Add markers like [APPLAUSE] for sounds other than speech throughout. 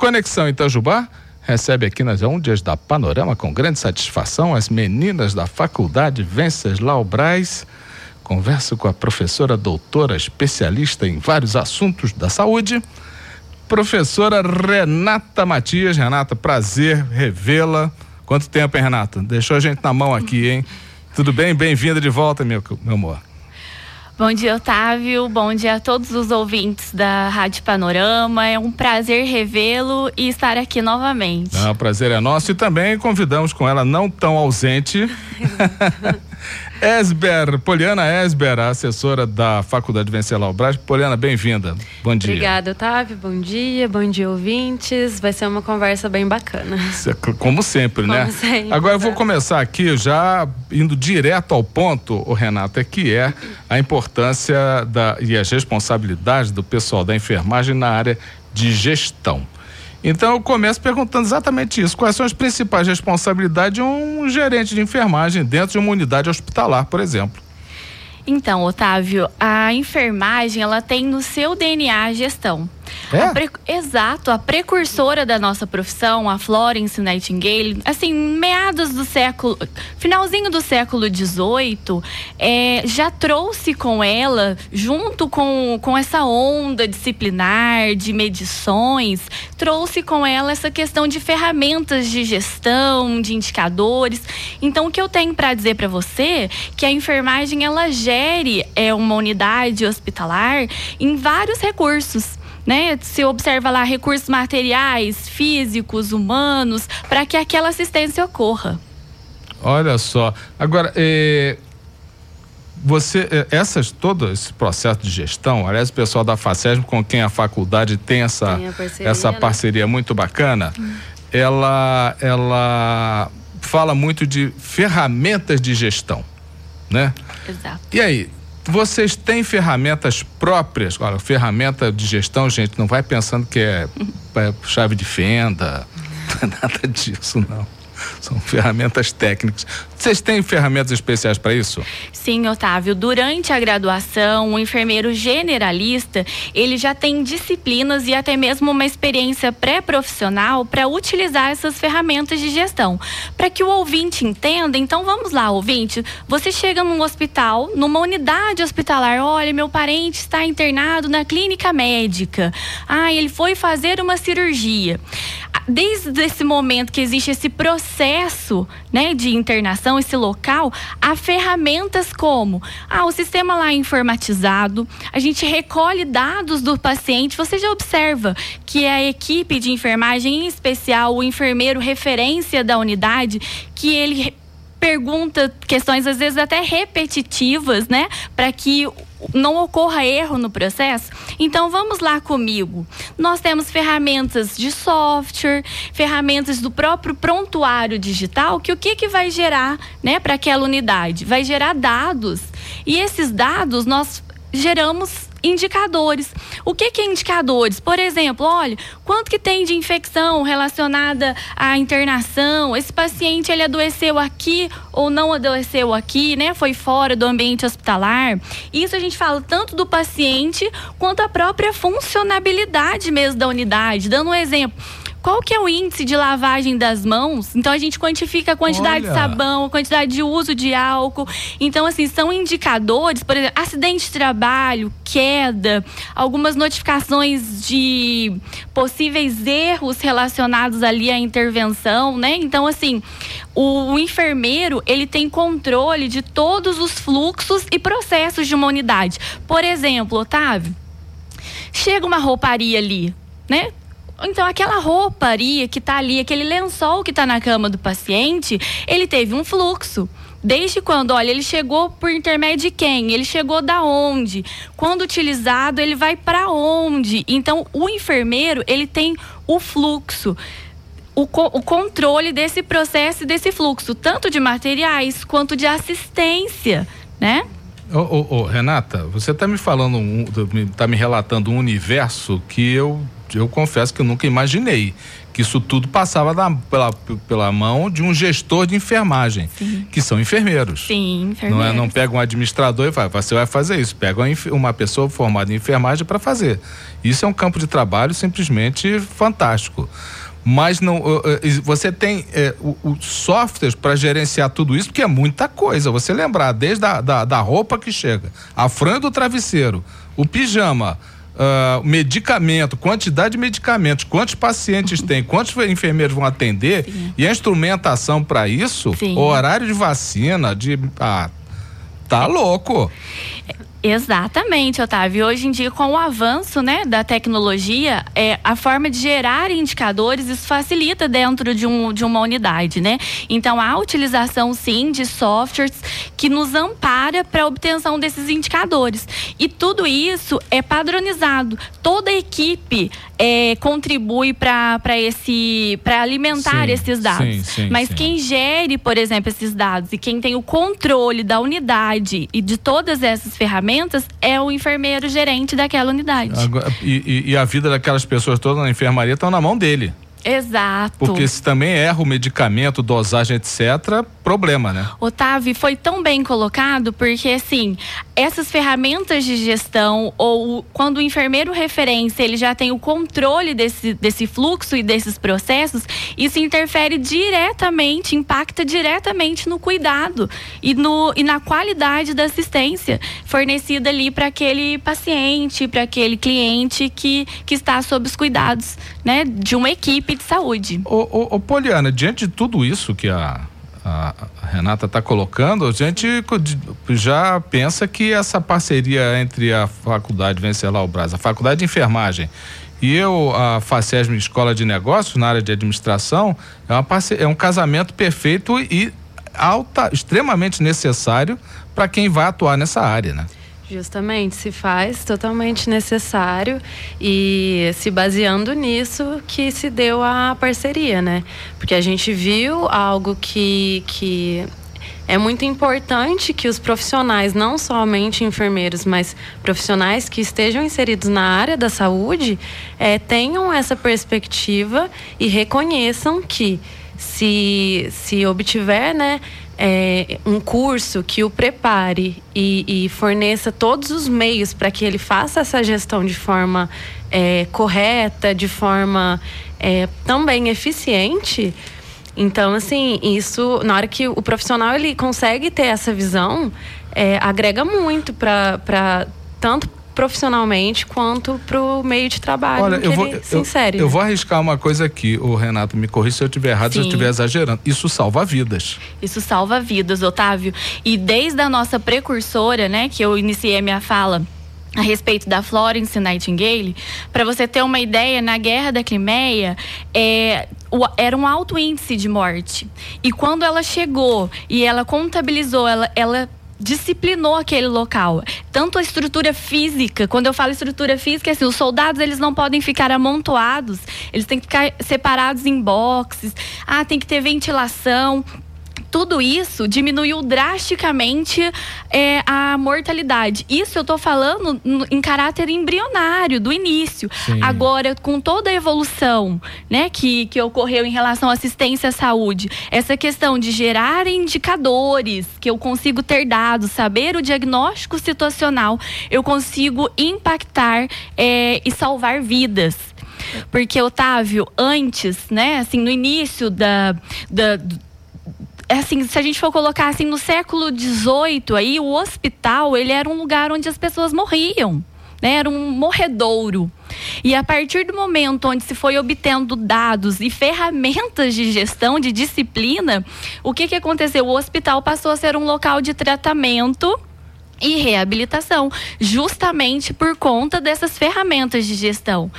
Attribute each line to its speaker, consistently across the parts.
Speaker 1: Conexão Itajubá recebe aqui nas ondas da Panorama com grande satisfação as meninas da Faculdade Venceslau Braz. Converso com a professora doutora especialista em vários assuntos da saúde, professora Renata Matias. Renata, prazer revê-la. Quanto tempo, hein, Renata? Deixou a gente na mão aqui, hein? Tudo bem? Bem-vinda de volta, meu, meu amor.
Speaker 2: Bom dia, Otávio. Bom dia a todos os ouvintes da Rádio Panorama. É um prazer revê-lo e estar aqui novamente.
Speaker 1: Ah, o prazer é nosso e também convidamos com ela não tão ausente. [LAUGHS] Esber, Poliana Esber, assessora da Faculdade Venceslau Braz. Poliana, bem-vinda. Bom dia.
Speaker 3: Obrigada, Otávio. Bom dia, bom dia, ouvintes. Vai ser uma conversa bem bacana.
Speaker 1: Como sempre,
Speaker 3: Como
Speaker 1: né?
Speaker 3: Sempre,
Speaker 1: Agora eu vou começar aqui já indo direto ao ponto, o Renata, que é a importância da, e as responsabilidades do pessoal da enfermagem na área de gestão. Então eu começo perguntando exatamente isso. Quais são as principais responsabilidades de um gerente de enfermagem dentro de uma unidade hospitalar, por exemplo?
Speaker 2: Então, Otávio, a enfermagem ela tem no seu DNA a gestão.
Speaker 1: É?
Speaker 2: A pre... Exato, a precursora da nossa profissão, a Florence Nightingale, assim, meados do século, finalzinho do século XVIII, é, já trouxe com ela, junto com, com essa onda disciplinar de medições, trouxe com ela essa questão de ferramentas de gestão, de indicadores. Então, o que eu tenho para dizer para você que a enfermagem ela gere é uma unidade hospitalar em vários recursos né? Se observa lá recursos materiais, físicos, humanos, para que aquela assistência ocorra.
Speaker 1: Olha só. Agora, eh, você, eh, essas, todo esse processo de gestão, aliás, o pessoal da FACESM, com quem a faculdade tem essa,
Speaker 3: Tem parceria,
Speaker 1: essa
Speaker 3: né?
Speaker 1: parceria muito bacana, ela, ela fala muito de ferramentas de gestão, né?
Speaker 2: Exato.
Speaker 1: E aí, vocês têm ferramentas próprias? Olha, ferramenta de gestão, gente, não vai pensando que é, é chave de fenda, [LAUGHS] nada disso, não. [LAUGHS] São ferramentas técnicas. Vocês têm ferramentas especiais para isso?
Speaker 2: Sim, Otávio. Durante a graduação, o enfermeiro generalista, ele já tem disciplinas e até mesmo uma experiência pré-profissional para utilizar essas ferramentas de gestão. Para que o ouvinte entenda, então vamos lá, ouvinte. Você chega num hospital, numa unidade hospitalar, olha, meu parente está internado na clínica médica. Ah, ele foi fazer uma cirurgia. Desde esse momento que existe esse processo, né, de internação, esse local, há ferramentas como ah, o sistema lá é informatizado, a gente recolhe dados do paciente, você já observa que a equipe de enfermagem, em especial o enfermeiro referência da unidade, que ele pergunta questões às vezes até repetitivas, né, para que não ocorra erro no processo. Então vamos lá comigo. Nós temos ferramentas de software, ferramentas do próprio prontuário digital, que o que que vai gerar, né, para aquela unidade? Vai gerar dados. E esses dados nós geramos indicadores. O que, que é indicadores? Por exemplo, olha, quanto que tem de infecção relacionada à internação? Esse paciente ele adoeceu aqui ou não adoeceu aqui, né? Foi fora do ambiente hospitalar. Isso a gente fala tanto do paciente quanto a própria funcionabilidade mesmo da unidade. Dando um exemplo, qual que é o índice de lavagem das mãos? Então a gente quantifica a quantidade
Speaker 1: Olha.
Speaker 2: de sabão, a quantidade de uso de álcool. Então assim, são indicadores, por exemplo, acidente de trabalho, queda, algumas notificações de possíveis erros relacionados ali à intervenção, né? Então assim, o, o enfermeiro, ele tem controle de todos os fluxos e processos de uma unidade. Por exemplo, Otávio, chega uma rouparia ali, né? Então, aquela rouparia que tá ali, aquele lençol que tá na cama do paciente, ele teve um fluxo. Desde quando? Olha, ele chegou por intermédio de quem? Ele chegou da onde? Quando utilizado, ele vai para onde? Então, o enfermeiro, ele tem o fluxo. O, co- o controle desse processo e desse fluxo, tanto de materiais quanto de assistência, né?
Speaker 1: Ô, ô, ô, Renata, você está me falando, um, tá me relatando um universo que eu eu confesso que eu nunca imaginei que isso tudo passava da, pela, pela mão de um gestor de enfermagem, Sim. que são enfermeiros.
Speaker 2: Sim, enfermeiros.
Speaker 1: Não, é, não pega um administrador e fala, você vai fazer isso. Pega uma pessoa formada em enfermagem para fazer. Isso é um campo de trabalho simplesmente fantástico mas não você tem é, o, o softwares para gerenciar tudo isso, porque é muita coisa. Você lembrar, desde a da, da roupa que chega, a franja do travesseiro, o pijama, uh, medicamento, quantidade de medicamentos, quantos pacientes tem, quantos enfermeiros vão atender Sim. e a instrumentação para isso, Sim. horário de vacina, de. Ah, tá louco.
Speaker 2: Exatamente, Otávio. Hoje em dia, com o avanço né, da tecnologia, é, a forma de gerar indicadores, isso facilita dentro de, um, de uma unidade, né? Então, a utilização, sim, de softwares que nos ampara para a obtenção desses indicadores. E tudo isso é padronizado. Toda a equipe é, contribui para esse para alimentar sim, esses dados. Sim, sim, Mas quem gere, por exemplo, esses dados e quem tem o controle da unidade e de todas essas ferramentas é o enfermeiro gerente daquela unidade.
Speaker 1: Agora, e, e, a vida daquelas pessoas todas na enfermaria estão na mão dele.
Speaker 2: Exato.
Speaker 1: Porque se também erra o medicamento, dosagem, etc., problema, né?
Speaker 2: Otávio, foi tão bem colocado porque, assim, essas ferramentas de gestão ou quando o enfermeiro referência ele já tem o controle desse, desse fluxo e desses processos, isso interfere diretamente, impacta diretamente no cuidado e, no, e na qualidade da assistência fornecida ali para aquele paciente, para aquele cliente que, que está sob os cuidados né, de uma equipe de saúde.
Speaker 1: Ô, ô, ô Poliana, diante de tudo isso que a, a Renata está colocando, a gente já pensa que essa parceria entre a Faculdade Vencelau Brás, a Faculdade de Enfermagem e eu, a FACESM Escola de Negócios, na área de administração, é, uma é um casamento perfeito e alta, extremamente necessário para quem vai atuar nessa área, né?
Speaker 3: Justamente, se faz totalmente necessário e se baseando nisso que se deu a parceria, né? Porque a gente viu algo que, que é muito importante que os profissionais, não somente enfermeiros, mas profissionais que estejam inseridos na área da saúde, é, tenham essa perspectiva e reconheçam que se, se obtiver né, é, um curso que o prepare e, e, forneça todos os meios para que ele faça essa gestão de forma é, correta, de forma é, também eficiente. Então, assim, isso, na hora que o profissional ele consegue ter essa visão, é, agrega muito para tanto profissionalmente quanto para o meio de trabalho Olha, eu vou.
Speaker 1: Eu, eu, vou arriscar uma coisa aqui, o Renato me corrija se eu estiver errado, Sim. se eu estiver exagerando. Isso salva vidas.
Speaker 2: Isso salva vidas, Otávio. E desde a nossa precursora, né, que eu iniciei a minha fala a respeito da Florence Nightingale, para você ter uma ideia, na Guerra da Crimeia, é, o, era um alto índice de morte. E quando ela chegou e ela contabilizou, ela, ela disciplinou aquele local. Tanto a estrutura física, quando eu falo estrutura física, é assim, os soldados eles não podem ficar amontoados, eles têm que ficar separados em boxes. Ah, tem que ter ventilação tudo isso diminuiu drasticamente é, a mortalidade. Isso eu estou falando em caráter embrionário, do início. Sim. Agora, com toda a evolução né, que, que ocorreu em relação à assistência à saúde, essa questão de gerar indicadores, que eu consigo ter dados, saber o diagnóstico situacional, eu consigo impactar é, e salvar vidas. Porque, Otávio, antes, né, assim, no início da, da assim, se a gente for colocar assim no século XVIII aí, o hospital ele era um lugar onde as pessoas morriam. Né, era um morredouro. E a partir do momento onde se foi obtendo dados e ferramentas de gestão, de disciplina, o que, que aconteceu? O hospital passou a ser um local de tratamento e reabilitação, justamente por conta dessas ferramentas de gestão.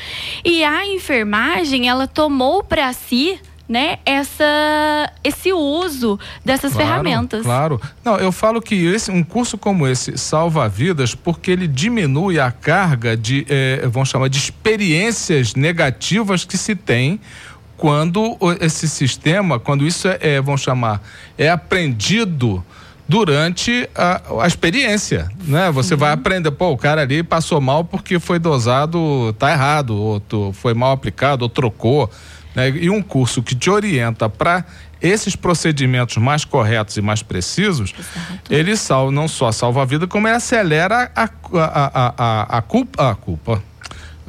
Speaker 2: E a enfermagem, ela tomou para si né, essa, esse uso dessas claro, ferramentas.
Speaker 1: Claro. Não, eu falo que esse, um curso como esse salva vidas porque ele diminui a carga de, é, vamos chamar, de experiências negativas que se tem quando esse sistema, quando isso é, é vamos chamar, é aprendido durante a, a experiência, né? Você uhum. vai aprender, pô, o cara ali passou mal porque foi dosado, tá errado, ou foi mal aplicado, ou trocou, né? E um curso que te orienta para esses procedimentos mais corretos e mais precisos, Exato. ele salva, não só salva a vida, como ele acelera a, a, a, a, a culpa, a culpa,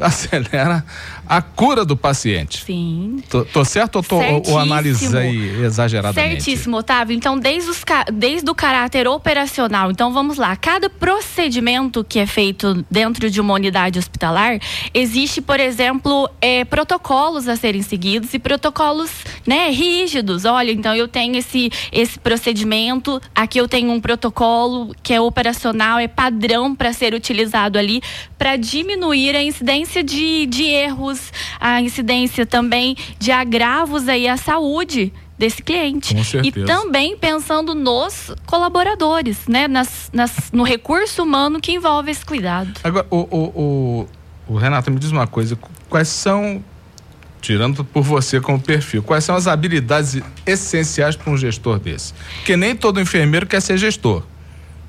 Speaker 1: [LAUGHS] acelera a cura do paciente.
Speaker 2: Sim.
Speaker 1: Tô, tô certo ou, tô, ou analisei exageradamente?
Speaker 2: Certíssimo, Otávio. Então, desde, os, desde o caráter operacional, então vamos lá. Cada procedimento que é feito dentro de uma unidade hospitalar, existe, por exemplo, é, protocolos a serem seguidos e protocolos né, rígidos. Olha, então eu tenho esse, esse procedimento, aqui eu tenho um protocolo que é operacional, é padrão para ser utilizado ali para diminuir a incidência de, de erros a incidência também de agravos aí à saúde desse cliente. E também pensando nos colaboradores, né? Nas, nas, no recurso humano que envolve esse cuidado.
Speaker 1: Agora, o, o, o, o Renato, me diz uma coisa, quais são, tirando por você como perfil, quais são as habilidades essenciais para um gestor desse? Porque nem todo enfermeiro quer ser gestor.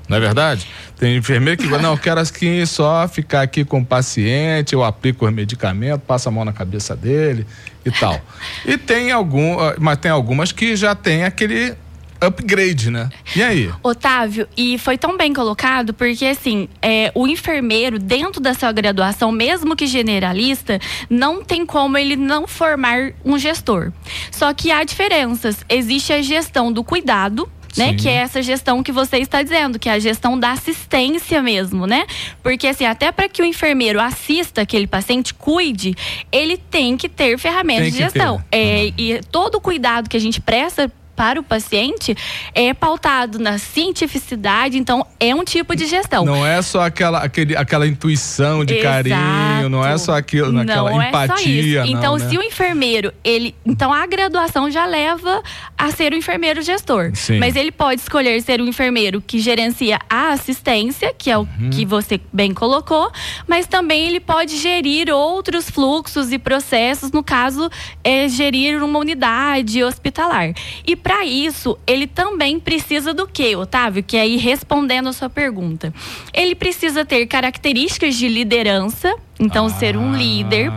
Speaker 1: Não é verdade? Tem enfermeiro que não, eu quero aqui só ficar aqui com o paciente, eu aplico os medicamentos, passo a mão na cabeça dele e tal. E tem algum, ah, mas tem algumas que já tem aquele upgrade, né? E aí?
Speaker 2: Otávio, e foi tão bem colocado porque assim, é, o enfermeiro dentro da sua graduação, mesmo que generalista, não tem como ele não formar um gestor. Só que há diferenças. Existe a gestão do cuidado, né? Que é essa gestão que você está dizendo, que é a gestão da assistência mesmo, né? Porque assim, até para que o enfermeiro assista aquele paciente, cuide, ele tem que ter ferramentas de gestão. É, uhum. E todo o cuidado que a gente presta para o paciente é pautado na cientificidade, então é um tipo de gestão.
Speaker 1: Não é só aquela, aquele, aquela intuição de Exato. carinho, não é só aquilo, naquela não empatia. É
Speaker 2: só então,
Speaker 1: né?
Speaker 2: se o enfermeiro, ele. Então a graduação já leva a ser o enfermeiro gestor. Sim. Mas ele pode escolher ser o enfermeiro que gerencia a assistência, que é o uhum. que você bem colocou, mas também ele pode gerir outros fluxos e processos, no caso, é gerir uma unidade hospitalar. E para isso, ele também precisa do quê, Otávio? Que aí respondendo a sua pergunta. Ele precisa ter características de liderança, então ah. ser um líder.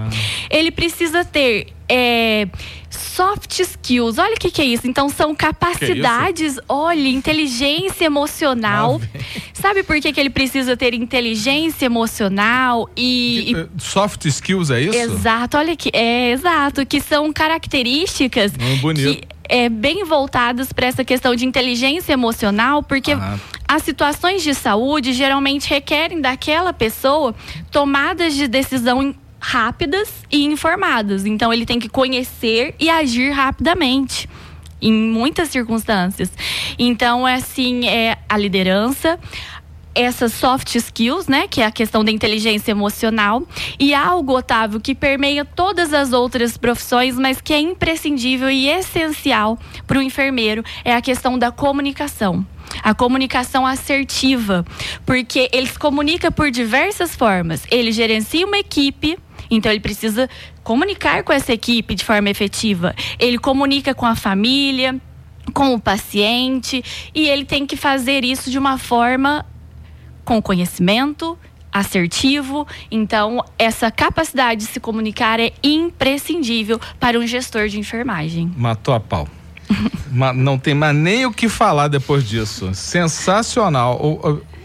Speaker 2: Ele precisa ter é, soft skills. Olha o que, que, é isso. Então, são capacidades, é olha, inteligência emocional. [LAUGHS] Sabe por que, que ele precisa ter inteligência emocional e,
Speaker 1: e. Soft skills é isso?
Speaker 2: Exato, olha que. É, exato. Que são características.
Speaker 1: Hum, bonito.
Speaker 2: Que, é, bem voltadas para essa questão de inteligência emocional, porque ah. as situações de saúde geralmente requerem daquela pessoa tomadas de decisão rápidas e informadas. Então ele tem que conhecer e agir rapidamente em muitas circunstâncias. Então, é assim, é a liderança, essas soft skills, né, que é a questão da inteligência emocional, e algo, Otávio, que permeia todas as outras profissões, mas que é imprescindível e essencial para o enfermeiro, é a questão da comunicação. A comunicação assertiva, porque ele se comunica por diversas formas. Ele gerencia uma equipe, então ele precisa comunicar com essa equipe de forma efetiva. Ele comunica com a família, com o paciente, e ele tem que fazer isso de uma forma com conhecimento, assertivo. Então, essa capacidade de se comunicar é imprescindível para um gestor de enfermagem.
Speaker 1: Matou a pau. [LAUGHS] não tem mais nem o que falar depois disso. Sensacional.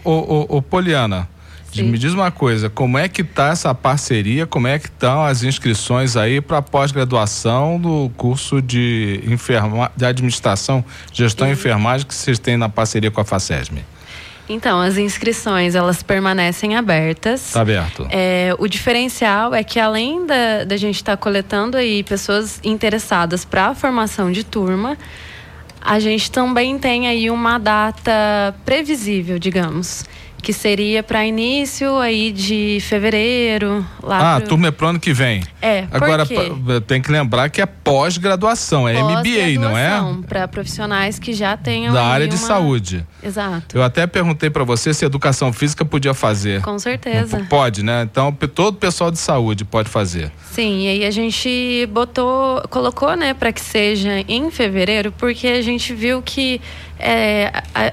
Speaker 1: O, Poliana, Sim. me diz uma coisa, como é que tá essa parceria, como é que estão as inscrições aí para pós-graduação do curso de, enferma, de administração, gestão e enfermagem que vocês têm na parceria com a FACESM?
Speaker 3: Então, as inscrições, elas permanecem abertas.
Speaker 1: Está aberto.
Speaker 3: É, o diferencial é que além da, da gente estar tá coletando aí pessoas interessadas para a formação de turma, a gente também tem aí uma data previsível, digamos, que seria para início aí de fevereiro. Lá
Speaker 1: ah,
Speaker 3: pro...
Speaker 1: turma é pro ano que vem.
Speaker 3: É,
Speaker 1: Agora tem que lembrar que é pós-graduação, é pós MBA, não é?
Speaker 3: Para profissionais que já tenham
Speaker 1: da área de
Speaker 3: uma...
Speaker 1: saúde.
Speaker 3: Exato.
Speaker 1: Eu até perguntei para você se educação física podia fazer.
Speaker 3: Com certeza.
Speaker 1: Pode, né? Então todo pessoal de saúde pode fazer.
Speaker 3: Sim, e aí a gente botou, colocou, né, para que seja em fevereiro, porque a gente viu que é,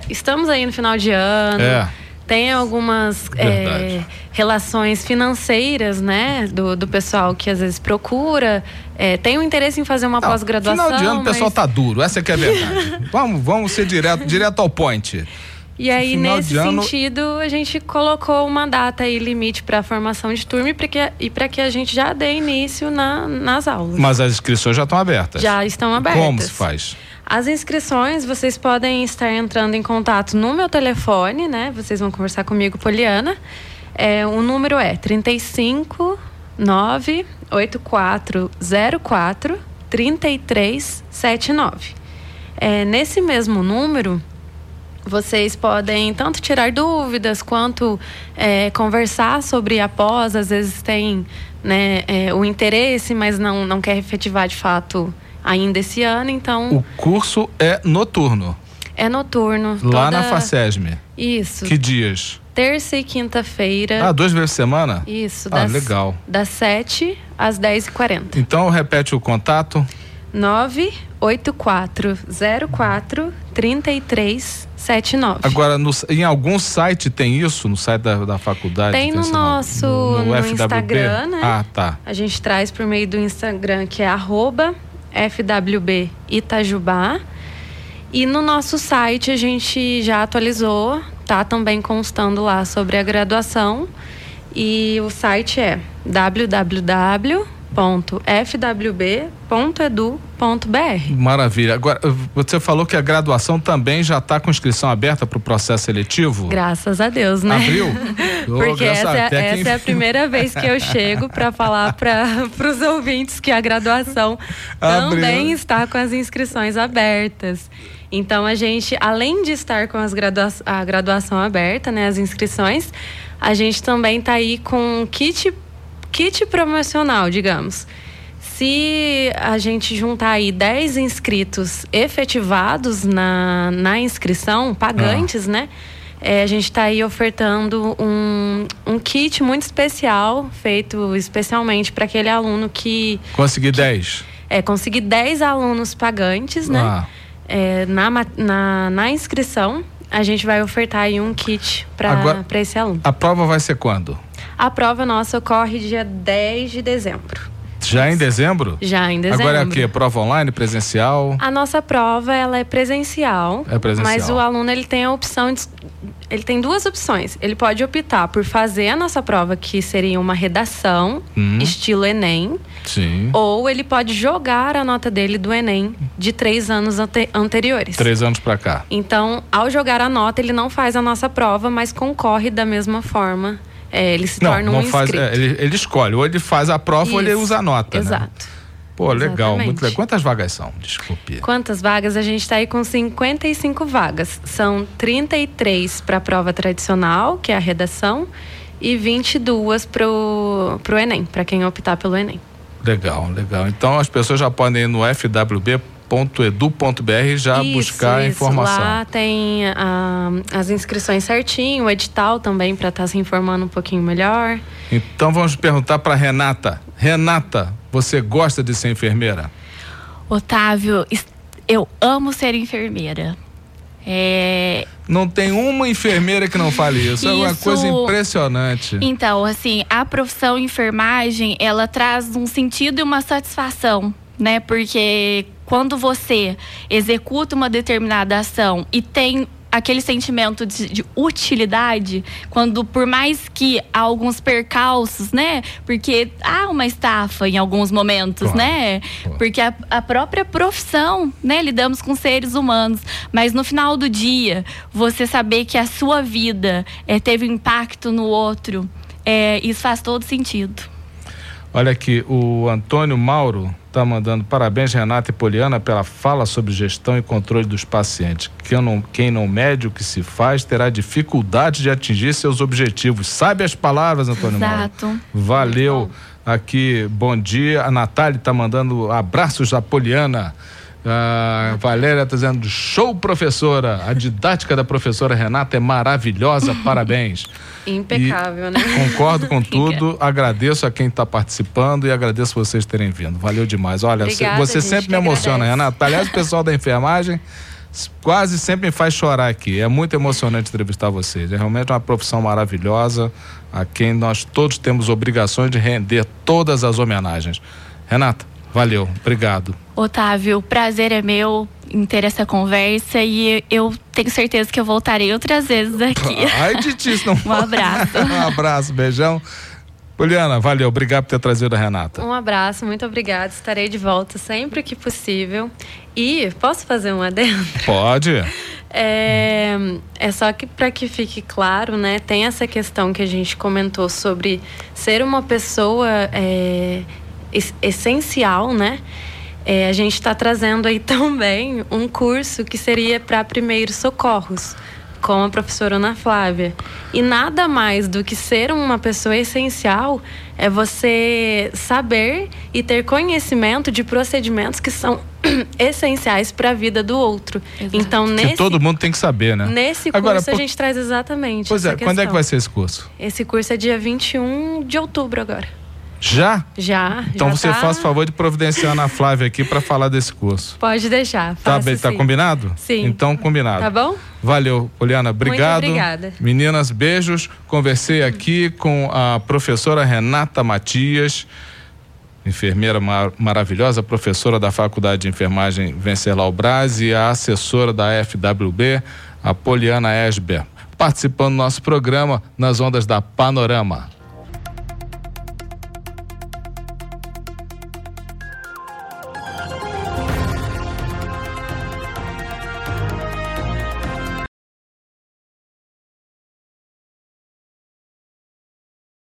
Speaker 3: estamos aí no final de ano.
Speaker 1: É
Speaker 3: tem algumas é, relações financeiras, né, do, do pessoal que às vezes procura, é, tem um interesse em fazer uma pós-graduação.
Speaker 1: Final de ano mas... o pessoal tá duro, essa que é a verdade. [LAUGHS] vamos, vamos ser direto, direto ao point.
Speaker 3: E aí, Final nesse sentido, a gente colocou uma data e limite para a formação de turma e para que a gente já dê início na, nas aulas.
Speaker 1: Mas as inscrições já estão abertas?
Speaker 3: Já estão abertas.
Speaker 1: Como se faz?
Speaker 3: As inscrições, vocês podem estar entrando em contato no meu telefone, né? Vocês vão conversar comigo, Poliana. É, o número é 35 98404 3379. É, nesse mesmo número, vocês podem tanto tirar dúvidas quanto é, conversar sobre após. Às vezes tem né, é, o interesse, mas não, não quer efetivar de fato ainda esse ano, então.
Speaker 1: O curso é noturno.
Speaker 3: É noturno.
Speaker 1: Lá toda... na Facesme.
Speaker 3: Isso.
Speaker 1: Que dias?
Speaker 3: Terça e quinta-feira.
Speaker 1: Ah, duas vezes por semana?
Speaker 3: Isso.
Speaker 1: Ah, das, legal.
Speaker 3: Das 7 às 10h40.
Speaker 1: Então, repete o contato.
Speaker 3: 98404 3379.
Speaker 1: Agora, no, em algum site tem isso? No site da, da faculdade?
Speaker 3: Tem, no nosso no, no, no Instagram, né?
Speaker 1: Ah, tá.
Speaker 3: A gente traz por meio do Instagram, que é arroba FWB Itajubá. E no nosso site a gente já atualizou, tá também constando lá sobre a graduação. E o site é www.fwb.edu.br.
Speaker 1: Maravilha. Agora, você falou que a graduação também já está com inscrição aberta para o processo seletivo?
Speaker 3: Graças a Deus, né?
Speaker 1: Abriu? [LAUGHS]
Speaker 3: Porque essa, é, essa é a primeira vez que eu chego para falar para [LAUGHS] os ouvintes que a graduação Abriu. também está com as inscrições abertas. Então a gente, além de estar com as gradua a graduação aberta, né, as inscrições, a gente também está aí com kit kit promocional, digamos. Se a gente juntar aí 10 inscritos efetivados na, na inscrição, pagantes, ah. né? É, a gente está aí ofertando um, um kit muito especial, feito especialmente para aquele aluno que.
Speaker 1: Conseguir 10.
Speaker 3: É, conseguir 10 alunos pagantes, né? Ah. É, na, na, na inscrição, a gente vai ofertar aí um kit para esse aluno.
Speaker 1: A prova vai ser quando?
Speaker 3: A prova nossa ocorre dia 10 de dezembro.
Speaker 1: Já em dezembro?
Speaker 3: Já em dezembro.
Speaker 1: Agora é o quê? Prova online, presencial?
Speaker 3: A nossa prova, ela é presencial.
Speaker 1: É presencial.
Speaker 3: Mas o aluno, ele tem a opção de... Ele tem duas opções. Ele pode optar por fazer a nossa prova, que seria uma redação, hum. estilo Enem.
Speaker 1: Sim.
Speaker 3: Ou ele pode jogar a nota dele do Enem de três anos ante anteriores.
Speaker 1: Três anos para cá.
Speaker 3: Então, ao jogar a nota, ele não faz a nossa prova, mas concorre da mesma forma é, ele se
Speaker 1: não,
Speaker 3: torna
Speaker 1: não
Speaker 3: um
Speaker 1: faz,
Speaker 3: inscrito.
Speaker 1: É, ele, ele, escolhe, ou ele faz a prova Isso, ou ele usa a nota.
Speaker 3: Né? Exato.
Speaker 1: Né? Pô, legal, Exatamente. muito legal. Quantas vagas são? Desculpe.
Speaker 3: Quantas vagas? A gente está aí com 55 vagas. São 33 para a prova tradicional, que é a redação, e 22 para o Enem, para quem optar pelo Enem.
Speaker 1: Legal, legal. Então as pessoas já podem ir no FWB www.edu.br já
Speaker 3: isso,
Speaker 1: buscar
Speaker 3: isso.
Speaker 1: informação.
Speaker 3: Lá tem ah, as inscrições certinho, o edital também para estar tá se informando um pouquinho melhor.
Speaker 1: Então vamos perguntar para Renata. Renata, você gosta de ser enfermeira?
Speaker 2: Otávio, eu amo ser enfermeira. É...
Speaker 1: Não tem uma enfermeira que não fale isso. isso. É uma coisa impressionante.
Speaker 2: Então, assim, a profissão enfermagem, ela traz um sentido e uma satisfação, né? Porque quando você executa uma determinada ação e tem aquele sentimento de, de, utilidade, quando por mais que há alguns percalços, né? Porque há uma estafa em alguns momentos, claro. né? Porque a, a, própria profissão, né? Lidamos com seres humanos, mas no final do dia, você saber que a sua vida é, teve impacto no outro, é, isso faz todo sentido.
Speaker 1: Olha aqui, o Antônio Mauro Tá mandando parabéns, Renata e Poliana, pela fala sobre gestão e controle dos pacientes. Quem não, quem não mede o que se faz terá dificuldade de atingir seus objetivos. Sabe as palavras, Antônio
Speaker 2: Exato.
Speaker 1: Mauro? Valeu. Aqui, bom dia. A Natália está mandando abraços da Poliana. A Valéria está dizendo: show, professora. A didática da professora Renata é maravilhosa, [LAUGHS] parabéns.
Speaker 3: Impecável,
Speaker 1: e
Speaker 3: né?
Speaker 1: Concordo com [LAUGHS] tudo, agradeço a quem está participando e agradeço vocês terem vindo. Valeu demais. Olha,
Speaker 3: Obrigada,
Speaker 1: você sempre me emociona,
Speaker 3: agradece.
Speaker 1: Renata. Aliás, o pessoal da enfermagem quase sempre me faz chorar aqui. É muito emocionante entrevistar vocês. É realmente uma profissão maravilhosa a quem nós todos temos obrigações de render todas as homenagens. Renata, valeu, obrigado.
Speaker 2: Otávio, o prazer é meu em ter essa conversa e eu tenho certeza que eu voltarei outras vezes aqui. [LAUGHS]
Speaker 1: Ai de ti, se não
Speaker 2: Um abraço. [LAUGHS]
Speaker 1: um abraço, beijão. Poliana, valeu, obrigado por ter trazido a Renata.
Speaker 3: Um abraço, muito obrigada. Estarei de volta sempre que possível. E posso fazer um adendo? [LAUGHS]
Speaker 1: Pode.
Speaker 3: É, é só que para que fique claro, né? Tem essa questão que a gente comentou sobre ser uma pessoa é, essencial, né? É, a gente está trazendo aí [LAUGHS] também um curso que seria para primeiros socorros, com a professora Ana Flávia. E nada mais do que ser uma pessoa essencial é você saber e ter conhecimento de procedimentos que são [CLEARS THROAT] essenciais para a vida do outro.
Speaker 2: Exato.
Speaker 3: Então,
Speaker 1: Que
Speaker 3: nesse,
Speaker 1: todo mundo tem que saber, né?
Speaker 3: nesse curso
Speaker 1: Agora,
Speaker 3: a
Speaker 1: por-
Speaker 3: gente traz exatamente
Speaker 1: Pois
Speaker 3: essa
Speaker 1: é, quando é que
Speaker 3: questão.
Speaker 1: vai ser esse curso?
Speaker 3: Esse curso é dia 21 de outubro agora.
Speaker 1: Já?
Speaker 3: Já.
Speaker 1: Então
Speaker 3: já
Speaker 1: você
Speaker 3: tá...
Speaker 1: faz o favor de providenciar a Ana Flávia aqui para falar desse curso.
Speaker 3: Pode deixar.
Speaker 1: Tá bem, tá
Speaker 3: sim.
Speaker 1: combinado?
Speaker 3: Sim.
Speaker 1: Então combinado.
Speaker 3: Tá bom?
Speaker 1: Valeu, Poliana, obrigado.
Speaker 3: obrigada.
Speaker 1: Meninas, beijos. Conversei aqui com a professora Renata Matias, enfermeira mar- maravilhosa, professora da Faculdade de Enfermagem Venceslau Braz e a assessora da FWB, a Poliana Esber, participando do nosso programa nas ondas da Panorama.